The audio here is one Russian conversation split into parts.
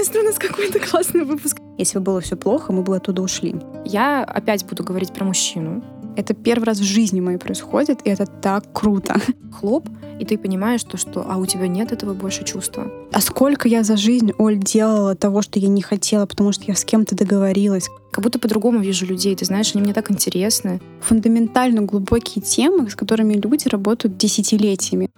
наконец-то у нас какой-то классный выпуск. Если бы было все плохо, мы бы оттуда ушли. Я опять буду говорить про мужчину. Это первый раз в жизни моей происходит, и это так круто. Хлоп, и ты понимаешь, то, что а у тебя нет этого больше чувства. А сколько я за жизнь, Оль, делала того, что я не хотела, потому что я с кем-то договорилась. Как будто по-другому вижу людей, ты знаешь, они мне так интересны. Фундаментально глубокие темы, с которыми люди работают десятилетиями.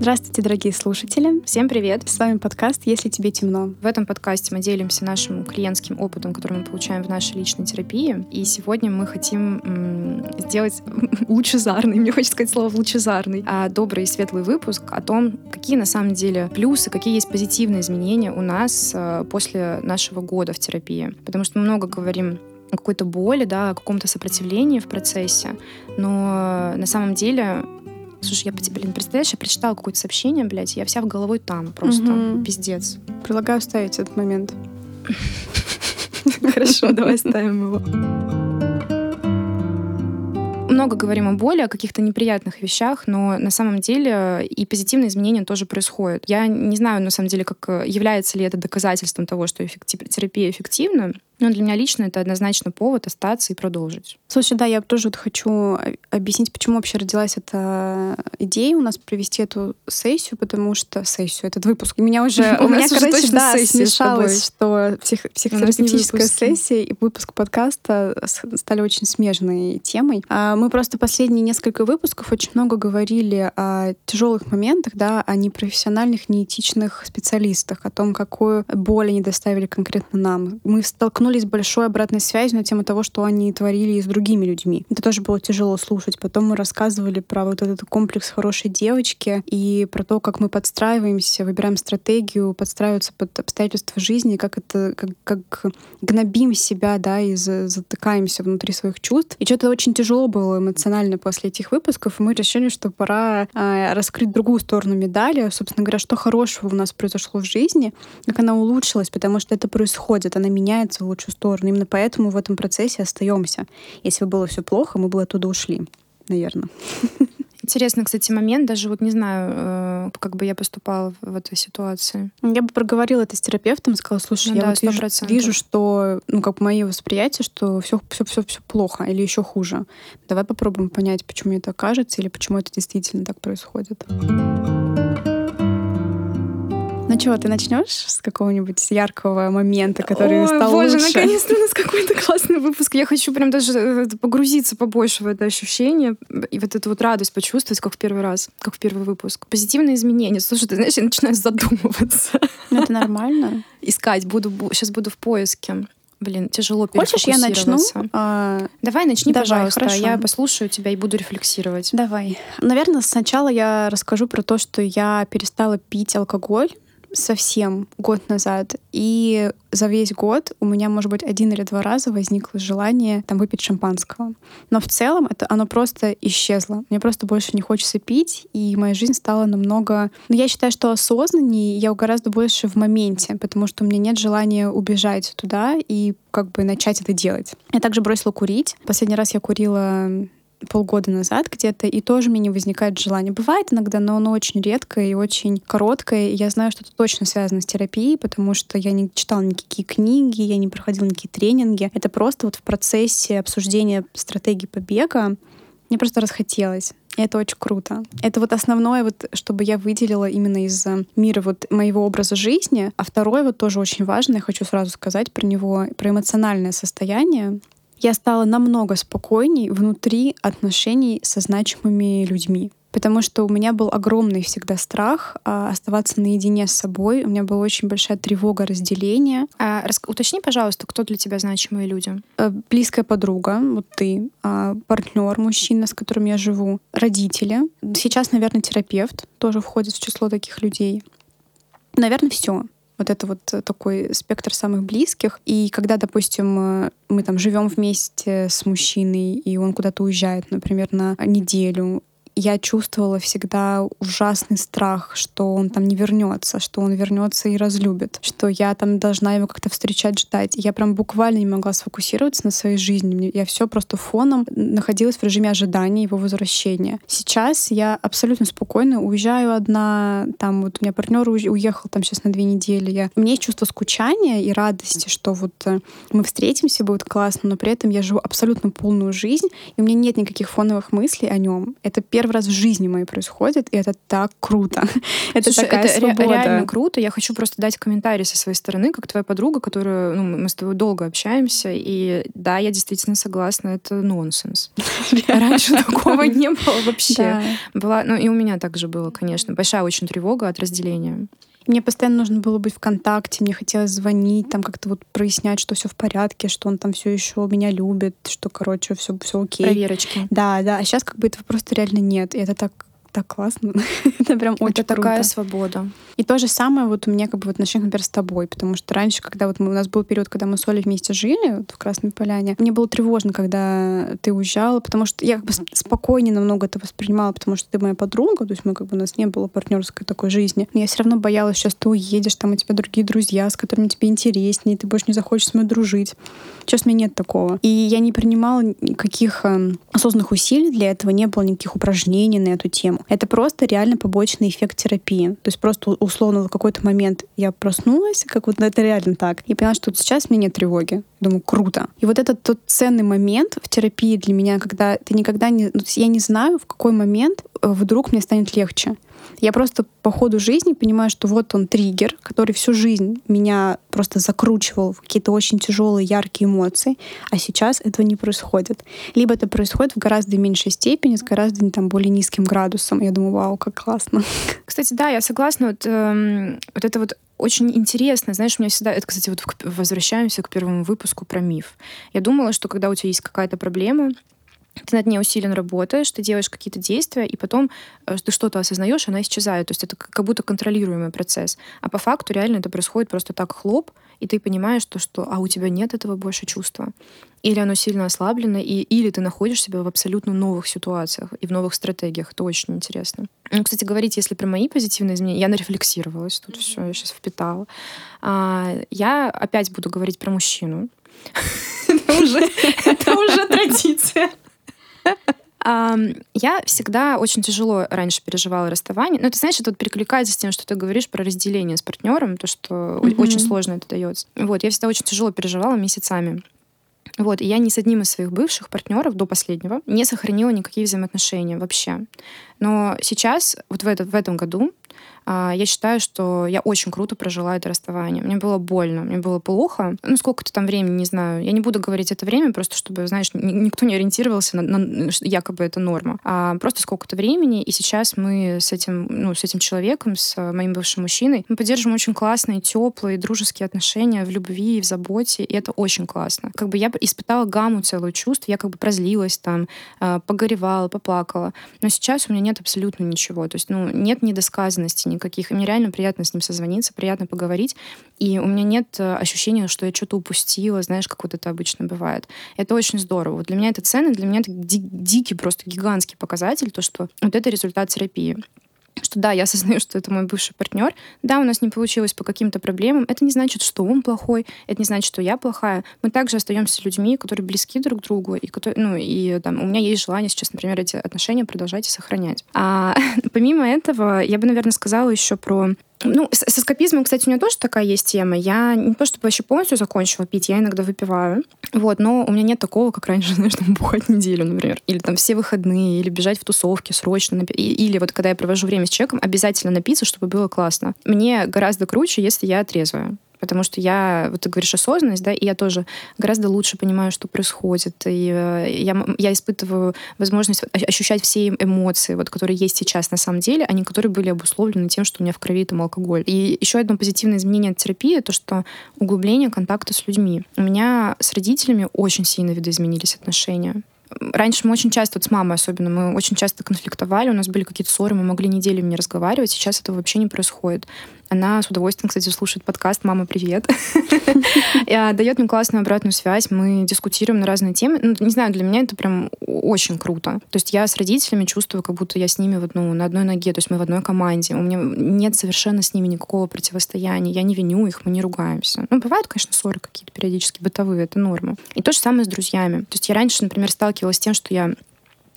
Здравствуйте, дорогие слушатели. Всем привет. С вами подкаст «Если тебе темно». В этом подкасте мы делимся нашим клиентским опытом, который мы получаем в нашей личной терапии. И сегодня мы хотим м- сделать лучезарный, мне хочется сказать слово лучезарный, а добрый и светлый выпуск о том, какие на самом деле плюсы, какие есть позитивные изменения у нас а, после нашего года в терапии. Потому что мы много говорим о какой-то боли, да, о каком-то сопротивлении в процессе, но на самом деле Слушай, я, блин, представляешь, я прочитала какое-то сообщение, блядь, я вся в головой там, просто угу. пиздец. Предлагаю ставить этот момент. Хорошо, давай ставим его. Много говорим о боли, о каких-то неприятных вещах, но на самом деле и позитивные изменения тоже происходят. Я не знаю, на самом деле, как является ли это доказательством того, что терапия эффективна, но для меня лично это однозначно повод остаться и продолжить. Слушай, да, я тоже вот хочу объяснить, почему вообще родилась эта идея у нас провести эту сессию, потому что сессию, этот выпуск. У меня уже, у меня, короче, да, смешалось, что псих, психотерапевтическая сессия и выпуск подкаста стали очень смежной темой. А мы просто последние несколько выпусков очень много говорили о тяжелых моментах, да, о непрофессиональных, неэтичных специалистах, о том, какую боль они доставили конкретно нам. Мы столкнулись столкнулись с большой обратной связью на тему того, что они творили с другими людьми. Это тоже было тяжело слушать. Потом мы рассказывали про вот этот комплекс хорошей девочки и про то, как мы подстраиваемся, выбираем стратегию, подстраиваться под обстоятельства жизни, как это, как, как гнобим себя, да, и затыкаемся внутри своих чувств. И что-то очень тяжело было эмоционально после этих выпусков, и мы решили, что пора э, раскрыть другую сторону медали, собственно говоря, что хорошего у нас произошло в жизни, как она улучшилась, потому что это происходит, она меняется в лучшую сторону. Именно поэтому в этом процессе остаемся. Если бы было все плохо, мы бы оттуда ушли, наверное. Интересный, кстати, момент. Даже вот не знаю, э, как бы я поступала в этой ситуации. Я бы проговорила это с терапевтом, сказала, слушай, ну, я да, вот вижу, вижу, что, ну, как мое восприятие, что все, все, все, все плохо или еще хуже. Давай попробуем понять, почему мне так кажется или почему это действительно так происходит. Ну что, ты начнешь с какого-нибудь яркого момента, который Ой, стал боже, лучше? наконец-то у нас какой-то классный выпуск. Я хочу прям даже э, погрузиться побольше в это ощущение и вот эту вот радость почувствовать, как в первый раз, как в первый выпуск. Позитивные изменения. Слушай, ты знаешь, я начинаю задумываться. Ну, это нормально. Искать. Буду, сейчас буду в поиске. Блин, тяжело Хочешь, я начну? А... Давай, начни, Давай, пожалуйста. Хорошо. Я послушаю тебя и буду рефлексировать. Давай. Наверное, сначала я расскажу про то, что я перестала пить алкоголь совсем год назад. И за весь год у меня, может быть, один или два раза возникло желание там выпить шампанского. Но в целом это оно просто исчезло. Мне просто больше не хочется пить, и моя жизнь стала намного... Ну, я считаю, что осознаннее, я гораздо больше в моменте, потому что у меня нет желания убежать туда и как бы начать это делать. Я также бросила курить. Последний раз я курила полгода назад где-то, и тоже мне не возникает желания. Бывает иногда, но оно очень редкое и очень короткое. И я знаю, что это точно связано с терапией, потому что я не читала никакие книги, я не проходила никакие тренинги. Это просто вот в процессе обсуждения стратегии побега мне просто расхотелось. И это очень круто. Это вот основное, вот, чтобы я выделила именно из мира вот моего образа жизни. А второе вот тоже очень важно, я хочу сразу сказать про него, про эмоциональное состояние я стала намного спокойней внутри отношений со значимыми людьми. Потому что у меня был огромный всегда страх а, оставаться наедине с собой. У меня была очень большая тревога разделения. А, рас... Уточни, пожалуйста, кто для тебя значимые люди? А, близкая подруга, вот ты, а, партнер, мужчина, с которым я живу, родители. Сейчас, наверное, терапевт тоже входит в число таких людей. Наверное, все. Вот это вот такой спектр самых близких. И когда, допустим, э, мы там живем вместе с мужчиной, и он куда-то уезжает, например, на неделю, я чувствовала всегда ужасный страх, что он там не вернется, что он вернется и разлюбит, что я там должна его как-то встречать, ждать. Я прям буквально не могла сфокусироваться на своей жизни. Я все просто фоном находилась в режиме ожидания его возвращения. Сейчас я абсолютно спокойно уезжаю одна, там вот у меня партнер уехал там сейчас на две недели. Я... Есть чувство скучания и радости, что вот э, мы встретимся, будет классно, но при этом я живу абсолютно полную жизнь, и у меня нет никаких фоновых мыслей о нем. Это первый раз в жизни моей происходит, и это так круто. это Слушай, такая это свобода. реально круто. Я хочу просто дать комментарий со своей стороны, как твоя подруга, которую ну, мы с тобой долго общаемся, и да, я действительно согласна, это нонсенс. Раньше такого не было вообще. Была, ну и у меня также было, конечно, большая очень тревога от разделения. Мне постоянно нужно было быть в контакте, мне хотелось звонить, там как-то вот прояснять, что все в порядке, что он там все еще меня любит, что, короче, все, все окей. Проверочки. Да, да. А сейчас как бы этого просто реально нет. И это так так классно. это прям очень Это такая свобода. И то же самое вот у меня как бы в отношениях, например, с тобой, потому что раньше, когда вот мы, у нас был период, когда мы с Олей вместе жили вот в Красной Поляне, мне было тревожно, когда ты уезжала, потому что я как бы спокойнее намного это воспринимала, потому что ты моя подруга, то есть мы как бы у нас не было партнерской такой жизни. Но я все равно боялась, сейчас ты уедешь, там у тебя другие друзья, с которыми тебе интереснее, ты больше не захочешь с мной дружить. Сейчас у меня нет такого. И я не принимала никаких э, осознанных усилий для этого, не было никаких упражнений на эту тему. Это просто реально побочный эффект терапии. То есть просто условно в какой-то момент я проснулась, как вот это реально так, и поняла, что вот сейчас меня нет тревоги. Думаю, круто. И вот этот тот ценный момент в терапии для меня, когда ты никогда не... Ну, я не знаю, в какой момент э, вдруг мне станет легче. Я просто по ходу жизни понимаю, что вот он триггер, который всю жизнь меня просто закручивал в какие-то очень тяжелые, яркие эмоции, а сейчас этого не происходит. Либо это происходит в гораздо меньшей степени, с гораздо там, более низким градусом. Я думаю, вау, как классно. Кстати, да, я согласна. Вот, эм, вот это вот очень интересно. Знаешь, у меня всегда... Это, кстати, вот возвращаемся к первому выпуску про миф. Я думала, что когда у тебя есть какая-то проблема, ты над ней усиленно работаешь, ты делаешь какие-то действия, и потом э, ты что-то осознаешь, она исчезает. То есть это как будто контролируемый процесс. А по факту реально это происходит просто так хлоп, и ты понимаешь то, что а у тебя нет этого больше чувства. Или оно сильно ослаблено, и, или ты находишь себя в абсолютно новых ситуациях и в новых стратегиях. Это очень интересно. Ну, кстати, говорить, если про мои позитивные изменения, я нарефлексировалась, тут все, я сейчас впитала. А, я опять буду говорить про мужчину. Это уже традиция. Я всегда очень тяжело раньше переживала расставание. Но ты знаешь, это вот перекликается с тем, что ты говоришь про разделение с партнером, то, что mm-hmm. очень сложно это дается. Вот, я всегда очень тяжело переживала месяцами. Вот, и я ни с одним из своих бывших партнеров до последнего не сохранила никакие взаимоотношения вообще. Но сейчас, вот в, этот, в этом году, я считаю, что я очень круто прожила это расставание. Мне было больно, мне было плохо. Ну, сколько-то там времени, не знаю. Я не буду говорить это время, просто чтобы, знаешь, никто не ориентировался на, на якобы это норма. А просто сколько-то времени, и сейчас мы с этим, ну, с этим человеком, с моим бывшим мужчиной, мы поддерживаем очень классные, теплые, дружеские отношения в любви, в заботе, и это очень классно. Как бы я испытала гамму целую чувств, я как бы прозлилась там, а, погоревала, поплакала. Но сейчас у меня нет абсолютно ничего. То есть, ну, нет недосказанности, никаких. И мне реально приятно с ним созвониться, приятно поговорить. И у меня нет э, ощущения, что я что-то упустила, знаешь, как вот это обычно бывает. Это очень здорово. Вот для меня это ценно, для меня это ди- дикий, просто гигантский показатель, то, что вот это результат терапии что да, я осознаю, что это мой бывший партнер. Да, у нас не получилось по каким-то проблемам. Это не значит, что он плохой, это не значит, что я плохая. Мы также остаемся людьми, которые близки друг к другу, и которые, ну, и там, у меня есть желание сейчас, например, эти отношения продолжать и сохранять. А помимо этого, я бы, наверное, сказала еще про ну, с, с эскапизмом, кстати, у меня тоже такая есть тема. Я не то чтобы вообще полностью закончила пить, я иногда выпиваю. Вот, но у меня нет такого, как раньше, знаешь, там бухать неделю, например. Или там все выходные, или бежать в тусовки срочно. Напи- или вот когда я провожу время с человеком, обязательно напиться, чтобы было классно. Мне гораздо круче, если я трезвая потому что я, вот ты говоришь осознанность, да, и я тоже гораздо лучше понимаю, что происходит, и э, я, я испытываю возможность ощущать все эмоции, вот, которые есть сейчас на самом деле, а не которые были обусловлены тем, что у меня в крови там алкоголь. И еще одно позитивное изменение от терапии — то, что углубление контакта с людьми. У меня с родителями очень сильно видоизменились отношения. Раньше мы очень часто, вот с мамой особенно, мы очень часто конфликтовали, у нас были какие-то ссоры, мы могли неделями не разговаривать, сейчас этого вообще не происходит. Она с удовольствием, кстати, слушает подкаст «Мама, привет». Дает мне классную обратную связь. Мы дискутируем на разные темы. Ну, не знаю, для меня это прям очень круто. То есть я с родителями чувствую, как будто я с ними вот, ну, на одной ноге. То есть мы в одной команде. У меня нет совершенно с ними никакого противостояния. Я не виню их, мы не ругаемся. Ну, бывают, конечно, ссоры какие-то периодически бытовые, это норма. И то же самое с друзьями. То есть я раньше, например, сталкивалась с тем, что я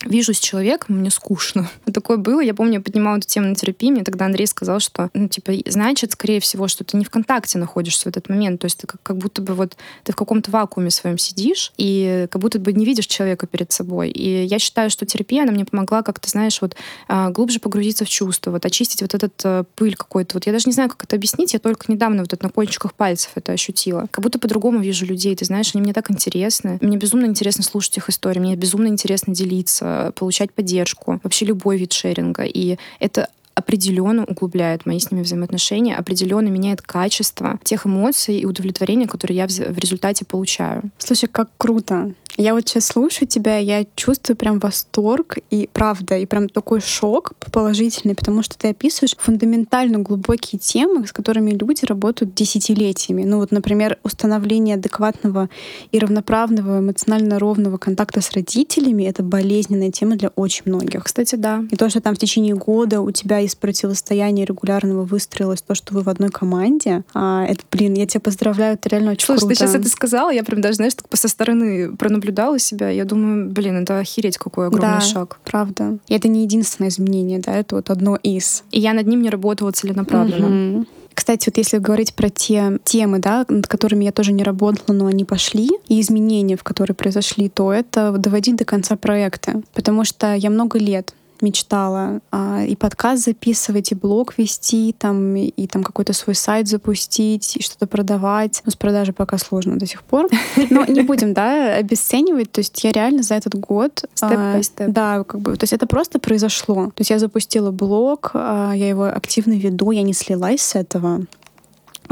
вижу с человеком, мне скучно. Такое было. Я помню, я поднимала эту тему на терапии, мне тогда Андрей сказал, что, ну, типа, значит, скорее всего, что ты не в контакте находишься в этот момент. То есть ты как, как будто бы вот ты в каком-то вакууме своем сидишь, и как будто бы не видишь человека перед собой. И я считаю, что терапия, она мне помогла как-то, знаешь, вот а, глубже погрузиться в чувство, вот очистить вот этот э, пыль какой-то. Вот я даже не знаю, как это объяснить, я только недавно вот это на кончиках пальцев это ощутила. Как будто по-другому вижу людей, ты знаешь, они мне так интересны. Мне безумно интересно слушать их истории, мне безумно интересно делиться получать поддержку, вообще любой вид шеринга. И это определенно углубляет мои с ними взаимоотношения, определенно меняет качество тех эмоций и удовлетворения, которые я в результате получаю. Слушай, как круто. Я вот сейчас слушаю тебя, я чувствую прям восторг и правда, и прям такой шок положительный, потому что ты описываешь фундаментально глубокие темы, с которыми люди работают десятилетиями. Ну вот, например, установление адекватного и равноправного эмоционально ровного контакта с родителями — это болезненная тема для очень многих. Кстати, да. И то, что там в течение года у тебя из противостояния регулярного выстроилось то, что вы в одной команде, а, это, блин, я тебя поздравляю, это реально очень Слушай, круто. ты сейчас это сказала, я прям даже, знаешь, так со стороны наблюдала себя, я думаю, блин, это охереть какой огромный да, шаг. правда. И это не единственное изменение, да, это вот одно из. И я над ним не работала целенаправленно. Угу. Кстати, вот если говорить про те темы, да, над которыми я тоже не работала, но они пошли, и изменения, в которые произошли, то это доводить до конца проекта. Потому что я много лет мечтала а, и подкаст записывать, и блог вести, там, и, и там какой-то свой сайт запустить, и что-то продавать. Ну, с продажей пока сложно до сих пор. Но не будем, да, обесценивать. То есть я реально за этот год... Степ а, степ. Да, как бы, то есть это просто произошло. То есть я запустила блог, а, я его активно веду, я не слилась с этого.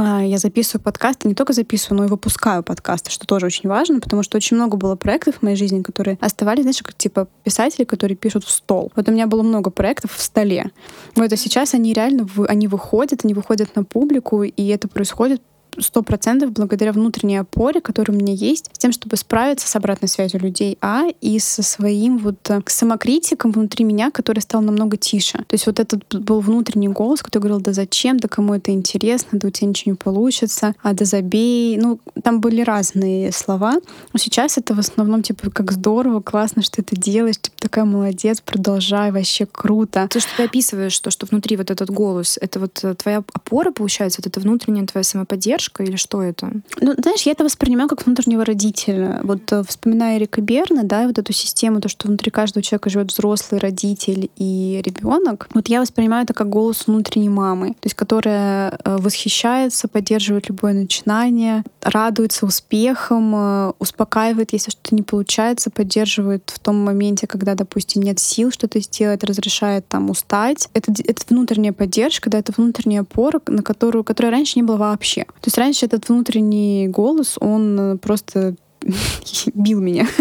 А, я записываю подкасты, не только записываю, но и выпускаю подкасты, что тоже очень важно, потому что очень много было проектов в моей жизни, которые оставались, знаешь, как типа писатели, которые пишут в стол. Вот у меня было много проектов в столе. Вот, а сейчас они реально, они выходят, они выходят на публику, и это происходит сто процентов благодаря внутренней опоре, которая у меня есть, с тем, чтобы справиться с обратной связью людей, а и со своим вот э, самокритиком внутри меня, который стал намного тише. То есть вот этот был внутренний голос, который говорил, да зачем, да кому это интересно, да у тебя ничего не получится, а да забей. Ну, там были разные слова, но сейчас это в основном типа как здорово, классно, что ты делаешь, типа такая молодец, продолжай, вообще круто. То, что ты описываешь, то, что внутри вот этот голос, это вот э, твоя опора, получается, вот это внутренняя твоя самоподдержка, поддержка или что это? Ну, знаешь, я это воспринимаю как внутреннего родителя. Вот э, вспоминая Эрика Берна, да, вот эту систему, то, что внутри каждого человека живет взрослый родитель и ребенок, вот я воспринимаю это как голос внутренней мамы, то есть которая э, восхищается, поддерживает любое начинание, радуется успехам, э, успокаивает, если что-то не получается, поддерживает в том моменте, когда, допустим, нет сил что-то сделать, разрешает там устать. Это, это внутренняя поддержка, да, это внутренняя опора, на которую, которой раньше не было вообще. То есть раньше этот внутренний голос, он э, просто бил меня.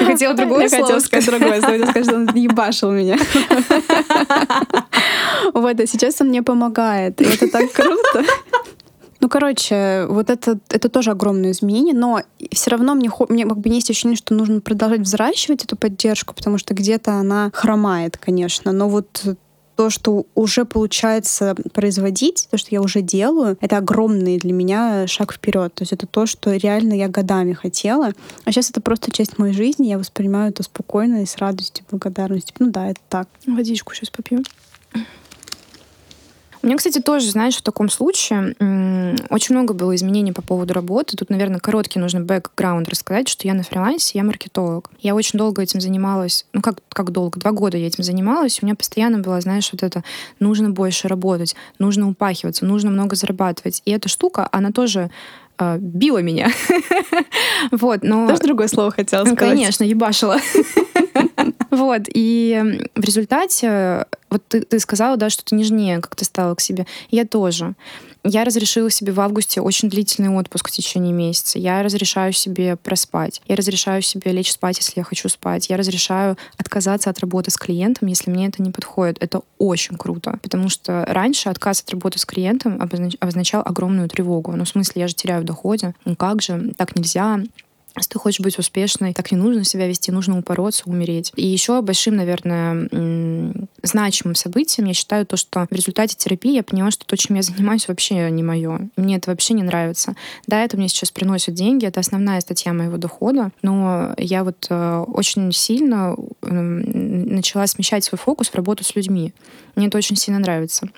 Я хотела другое слово. хотела сказать другое слово. Я сказать, что он ебашил меня. Вот, а сейчас он мне помогает. И это так круто. Ну, короче, вот это, это тоже огромное изменение, но все равно мне, мне как бы есть ощущение, что нужно продолжать взращивать эту поддержку, потому что где-то она хромает, конечно. Но вот то, что уже получается производить, то, что я уже делаю, это огромный для меня шаг вперед. То есть это то, что реально я годами хотела. А сейчас это просто часть моей жизни, я воспринимаю это спокойно и с радостью, благодарностью. Ну да, это так. Водичку сейчас попью. У меня, кстати, тоже, знаешь, в таком случае очень много было изменений по поводу работы. Тут, наверное, короткий нужно бэкграунд рассказать, что я на фрилансе, я маркетолог. Я очень долго этим занималась. Ну, как, как долго? Два года я этим занималась. У меня постоянно было, знаешь, вот это нужно больше работать, нужно упахиваться, нужно много зарабатывать. И эта штука, она тоже э, била меня. вот, но... Тоже другое слово хотела сказать. Конечно, ебашила. вот, и в результате Вот ты, ты сказала, да, что ты нежнее как ты стала к себе. Я тоже. Я разрешила себе в августе очень длительный отпуск в течение месяца. Я разрешаю себе проспать. Я разрешаю себе лечь спать, если я хочу спать. Я разрешаю отказаться от работы с клиентом, если мне это не подходит. Это очень круто. Потому что раньше отказ от работы с клиентом обозначал огромную тревогу. Ну, в смысле, я же теряю доходе. Ну как же? Так нельзя. Если ты хочешь быть успешной, так не нужно себя вести, нужно упороться, умереть. И еще большим, наверное, значимым событием я считаю то, что в результате терапии я поняла, что то, чем я занимаюсь, вообще не мое. Мне это вообще не нравится. Да, это мне сейчас приносит деньги, это основная статья моего дохода, но я вот э, очень сильно э, начала смещать свой фокус в работу с людьми. Мне это очень сильно нравится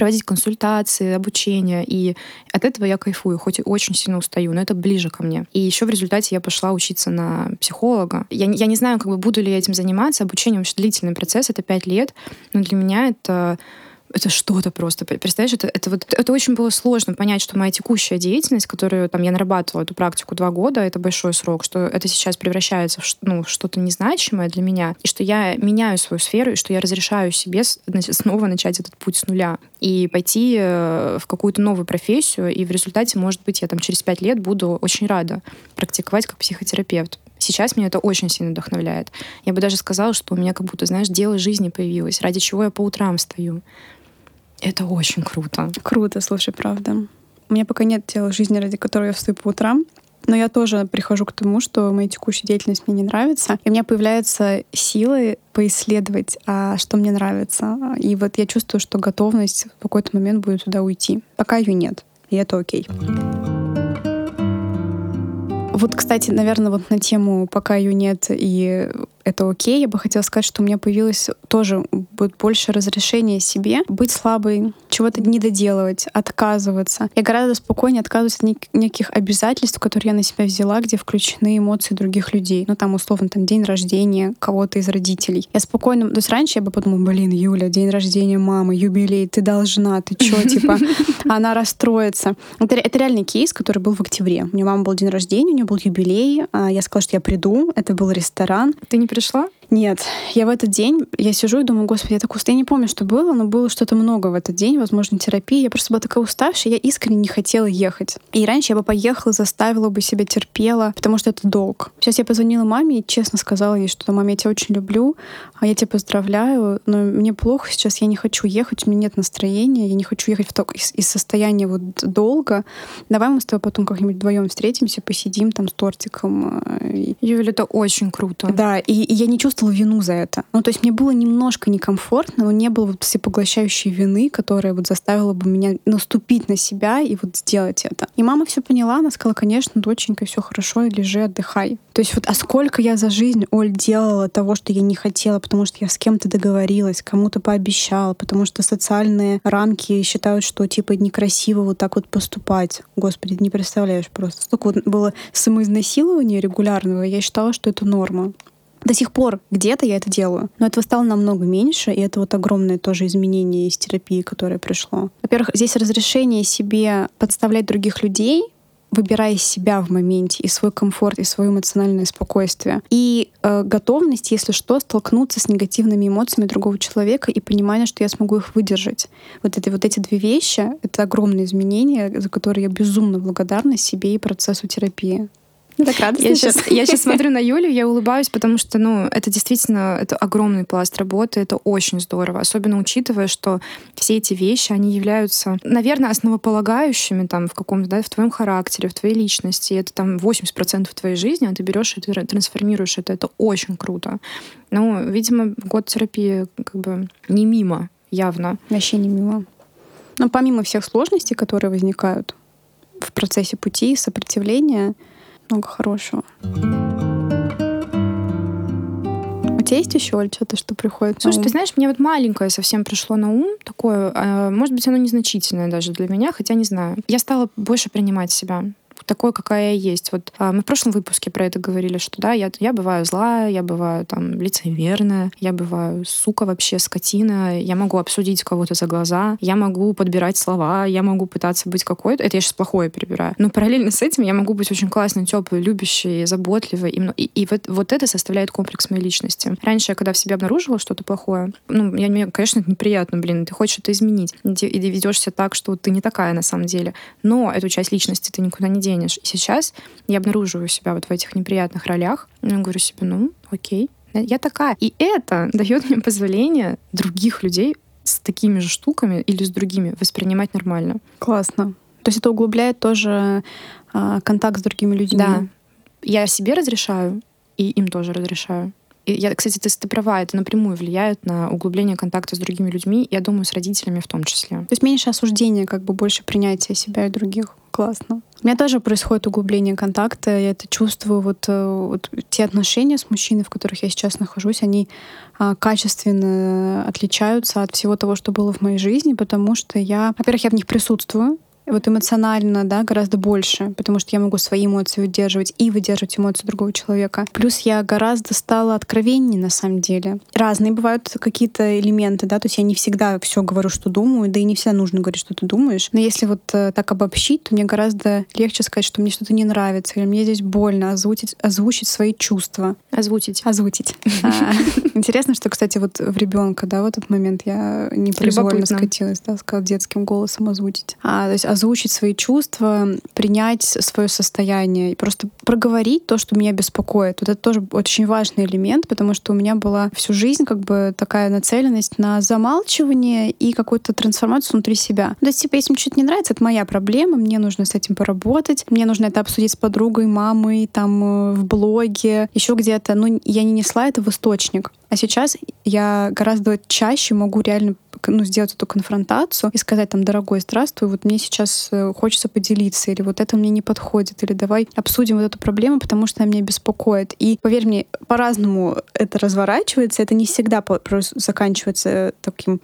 проводить консультации, обучение. И от этого я кайфую, хоть и очень сильно устаю, но это ближе ко мне. И еще в результате я пошла учиться на психолога. Я, я не знаю, как бы буду ли я этим заниматься. Обучение вообще длительный процесс, это пять лет. Но для меня это это что-то просто. Представляешь, это, это вот это очень было сложно понять, что моя текущая деятельность, которую там я нарабатывала эту практику два года, это большой срок, что это сейчас превращается в ну, что-то незначимое для меня, и что я меняю свою сферу, и что я разрешаю себе снова начать этот путь с нуля и пойти э, в какую-то новую профессию, и в результате, может быть, я там через пять лет буду очень рада практиковать как психотерапевт. Сейчас меня это очень сильно вдохновляет. Я бы даже сказала, что у меня как будто, знаешь, дело жизни появилось, ради чего я по утрам стою. Это очень круто. Круто, слушай, правда. У меня пока нет дела жизни, ради которой я встаю по утрам. Но я тоже прихожу к тому, что моя текущая деятельность мне не нравится. И у меня появляются силы поисследовать, а что мне нравится. И вот я чувствую, что готовность в какой-то момент будет туда уйти. Пока ее нет. И это окей. Вот, кстати, наверное, вот на тему «пока ее нет» и это окей. Я бы хотела сказать, что у меня появилось тоже будет больше разрешения себе быть слабой, чего-то не доделывать, отказываться. Я гораздо спокойнее отказываюсь от нек- неких обязательств, которые я на себя взяла, где включены эмоции других людей. Ну, там, условно, там, день рождения кого-то из родителей. Я спокойно... То есть раньше я бы подумала, блин, Юля, день рождения мамы, юбилей, ты должна, ты чё, типа, она расстроится. Это, это реальный кейс, который был в октябре. У нее мама был день рождения, у нее был юбилей. А я сказала, что я приду. Это был ресторан. Ты не пришла? Нет, я в этот день, я сижу и думаю, господи, я так устала. Я не помню, что было, но было что-то много в этот день, возможно, терапии. Я просто была такая уставшая, я искренне не хотела ехать. И раньше я бы поехала, заставила бы себя, терпела, потому что это долг. Сейчас я позвонила маме и честно сказала ей, что маме, я тебя очень люблю, а я тебя поздравляю, но мне плохо сейчас, я не хочу ехать, у меня нет настроения, я не хочу ехать в то, из, из состояния вот долга. Давай мы с тобой потом как-нибудь вдвоем встретимся, посидим там с тортиком. Э, Юля, это очень круто. Да, и, и я не чувствую чувствовала вину за это. Ну, то есть мне было немножко некомфортно, но не было вот всепоглощающей вины, которая вот заставила бы меня наступить на себя и вот сделать это. И мама все поняла, она сказала, конечно, доченька, все хорошо, лежи, отдыхай. То есть вот, а сколько я за жизнь, Оль, делала того, что я не хотела, потому что я с кем-то договорилась, кому-то пообещала, потому что социальные рамки считают, что типа некрасиво вот так вот поступать. Господи, не представляешь просто. Столько вот было самоизнасилования регулярного, я считала, что это норма. До сих пор где-то я это делаю, но этого стало намного меньше, и это вот огромное тоже изменение из терапии, которое пришло. Во-первых, здесь разрешение себе подставлять других людей, выбирая себя в моменте, и свой комфорт, и свое эмоциональное спокойствие. И э, готовность, если что, столкнуться с негативными эмоциями другого человека и понимание, что я смогу их выдержать. Вот, это, вот эти две вещи — это огромные изменения, за которые я безумно благодарна себе и процессу терапии. Ну, так радостно. Я сейчас, я сейчас смотрю на Юлю, я улыбаюсь, потому что, ну, это действительно это огромный пласт работы, это очень здорово, особенно учитывая, что все эти вещи, они являются, наверное, основополагающими там в каком-то, да, в твоем характере, в твоей личности. Это там 80% твоей жизни, а ты берешь и ты трансформируешь это. Это очень круто. Ну, видимо, год терапии как бы не мимо, явно. Вообще не мимо. Но помимо всех сложностей, которые возникают в процессе пути сопротивления, много хорошего. У тебя есть еще, что-то, что приходит Слушай, на ум? ты знаешь, мне вот маленькое совсем пришло на ум, такое, а, может быть, оно незначительное даже для меня, хотя не знаю. Я стала больше принимать себя такой, какая я есть. Вот а, мы в прошлом выпуске про это говорили, что да, я, я бываю злая, я бываю там лицемерная, я бываю сука вообще, скотина, я могу обсудить кого-то за глаза, я могу подбирать слова, я могу пытаться быть какой-то, это я сейчас плохое перебираю. Но параллельно с этим я могу быть очень классной, теплой, любящей, заботливой. И, и, и вот, вот это составляет комплекс моей личности. Раньше я, когда в себе обнаружила что-то плохое, ну, я, мне, конечно, это неприятно, блин, ты хочешь это изменить. И ведешься так, что ты не такая на самом деле. Но эту часть личности ты никуда не денешь. И сейчас я обнаруживаю себя вот в этих неприятных ролях. Я говорю себе, ну, окей, я такая. И это дает мне позволение других людей с такими же штуками или с другими воспринимать нормально. Классно. То есть это углубляет тоже а, контакт с другими людьми. Да. Я себе разрешаю, и им тоже разрешаю. Я, кстати, ты, ты права, это напрямую влияет на углубление контакта с другими людьми, я думаю, с родителями в том числе. То есть меньше осуждения, как бы больше принятия себя и других. Классно. У меня тоже происходит углубление контакта, я это чувствую. Вот, э, вот те отношения с мужчиной, в которых я сейчас нахожусь, они а, качественно отличаются от всего того, что было в моей жизни, потому что я, во-первых, я в них присутствую, вот эмоционально, да, гораздо больше, потому что я могу свои эмоции выдерживать и выдерживать эмоции другого человека. Плюс я гораздо стала откровеннее на самом деле. Разные бывают какие-то элементы, да, то есть я не всегда все говорю, что думаю, да и не всегда нужно говорить, что ты думаешь. Но если вот э, так обобщить, то мне гораздо легче сказать, что мне что-то не нравится, или мне здесь больно, озвучить, озвучить свои чувства. Озвучить. Озвучить. А, интересно, что, кстати, вот в ребенка, да, в этот момент я непроизвольно скатилась, да, сказала детским голосом озвучить. А, то есть озвучить свои чувства, принять свое состояние и просто проговорить то, что меня беспокоит. Вот это тоже очень важный элемент, потому что у меня была всю жизнь как бы такая нацеленность на замалчивание и какую-то трансформацию внутри себя. То есть, типа, если мне что-то не нравится, это моя проблема, мне нужно с этим поработать, мне нужно это обсудить с подругой, мамой, там, э, в блоге, еще где-то. Ну, я не несла это в источник. А сейчас я гораздо чаще могу реально ну, сделать эту конфронтацию и сказать там, дорогой, здравствуй, вот мне сейчас э, хочется поделиться, или вот это мне не подходит, или давай обсудим вот эту проблему, потому что она меня беспокоит. И поверь мне, по-разному это разворачивается, это не всегда заканчивается таким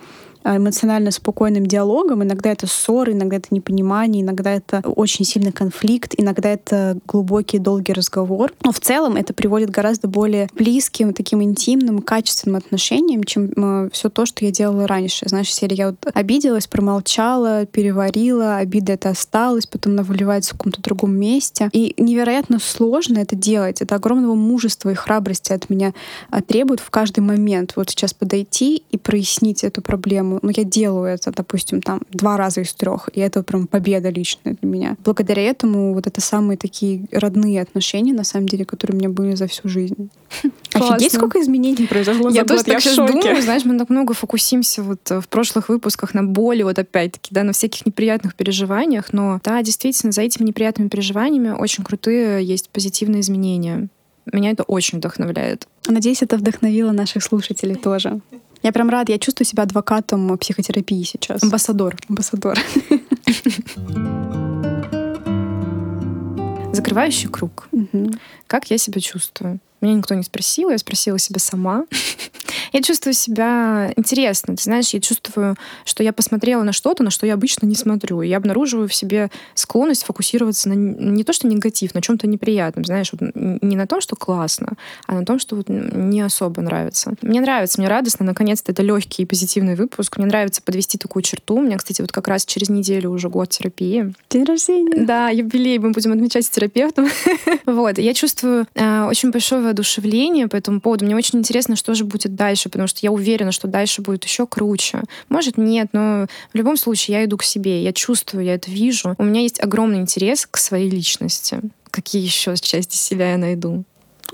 эмоционально спокойным диалогом. Иногда это ссоры, иногда это непонимание, иногда это очень сильный конфликт, иногда это глубокий, долгий разговор. Но в целом это приводит гораздо более близким, таким интимным, качественным отношениям, чем э, все то, что я делала раньше. Знаешь, серия я вот обиделась, промолчала, переварила, обида это осталась, потом она выливается в каком-то другом месте. И невероятно сложно это делать. Это огромного мужества и храбрости от меня а, требует в каждый момент. Вот сейчас подойти и прояснить эту проблему ну, я делаю это, допустим, там два раза из трех, и это прям победа личная для меня. Благодаря этому вот это самые такие родные отношения, на самом деле, которые у меня были за всю жизнь. Офигеть, сколько изменений произошло я за тоже я так сейчас думаю, знаешь, мы так много фокусимся вот э, в прошлых выпусках на боли, вот опять-таки, да, на всяких неприятных переживаниях, но да, действительно, за этими неприятными переживаниями очень крутые есть позитивные изменения. Меня это очень вдохновляет. Надеюсь, это вдохновило наших слушателей тоже. Я прям рад, я чувствую себя адвокатом психотерапии сейчас. Амбассадор. Амбассадор. Закрывающий круг. Угу. Как я себя чувствую? Меня никто не спросил, я спросила себя сама. Я чувствую себя интересно. Ты знаешь, я чувствую, что я посмотрела на что-то, на что я обычно не смотрю. И я обнаруживаю в себе склонность фокусироваться на не то, что негатив, на чем-то неприятном. Знаешь, вот не на том, что классно, а на том, что вот не особо нравится. Мне нравится, мне радостно. Наконец-то это легкий и позитивный выпуск. Мне нравится подвести такую черту. У меня, кстати, вот как раз через неделю уже год терапии. День рождения. Да, юбилей мы будем отмечать с терапевтом. вот. Я чувствую э, очень большое воодушевление по этому поводу. Мне очень интересно, что же будет дальше, потому что я уверена, что дальше будет еще круче. Может, нет, но в любом случае я иду к себе, я чувствую, я это вижу. У меня есть огромный интерес к своей личности. Какие еще части себя я найду?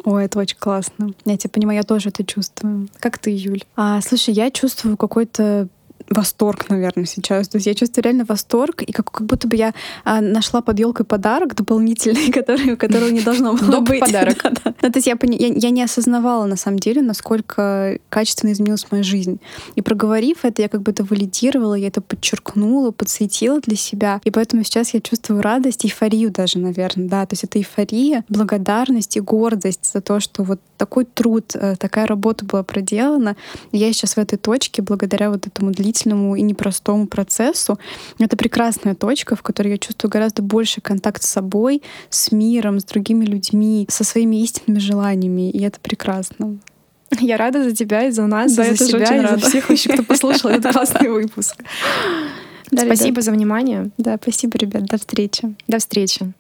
Ой, это очень классно. Я тебя понимаю, я тоже это чувствую. Как ты, Юль? А, слушай, я чувствую какой-то восторг, наверное, сейчас. То есть я чувствую реально восторг, и как, как будто бы я а, нашла под елкой подарок дополнительный, который, которого не должно было быть. подарок. да, да. Ну, то есть я, я, я не осознавала, на самом деле, насколько качественно изменилась моя жизнь. И проговорив это, я как бы это валидировала, я это подчеркнула, подсветила для себя. И поэтому сейчас я чувствую радость, эйфорию даже, наверное, да. То есть это эйфория, благодарность и гордость за то, что вот такой труд, э, такая работа была проделана. И я сейчас в этой точке благодаря вот этому длительному длительному и непростому процессу. Это прекрасная точка, в которой я чувствую гораздо больше контакт с собой, с миром, с другими людьми, со своими истинными желаниями, и это прекрасно. Я рада за тебя и за нас, да, и за себя, и рада. за всех вообще, кто послушал этот классный выпуск. спасибо за внимание. Да, спасибо, ребят. До встречи. До встречи.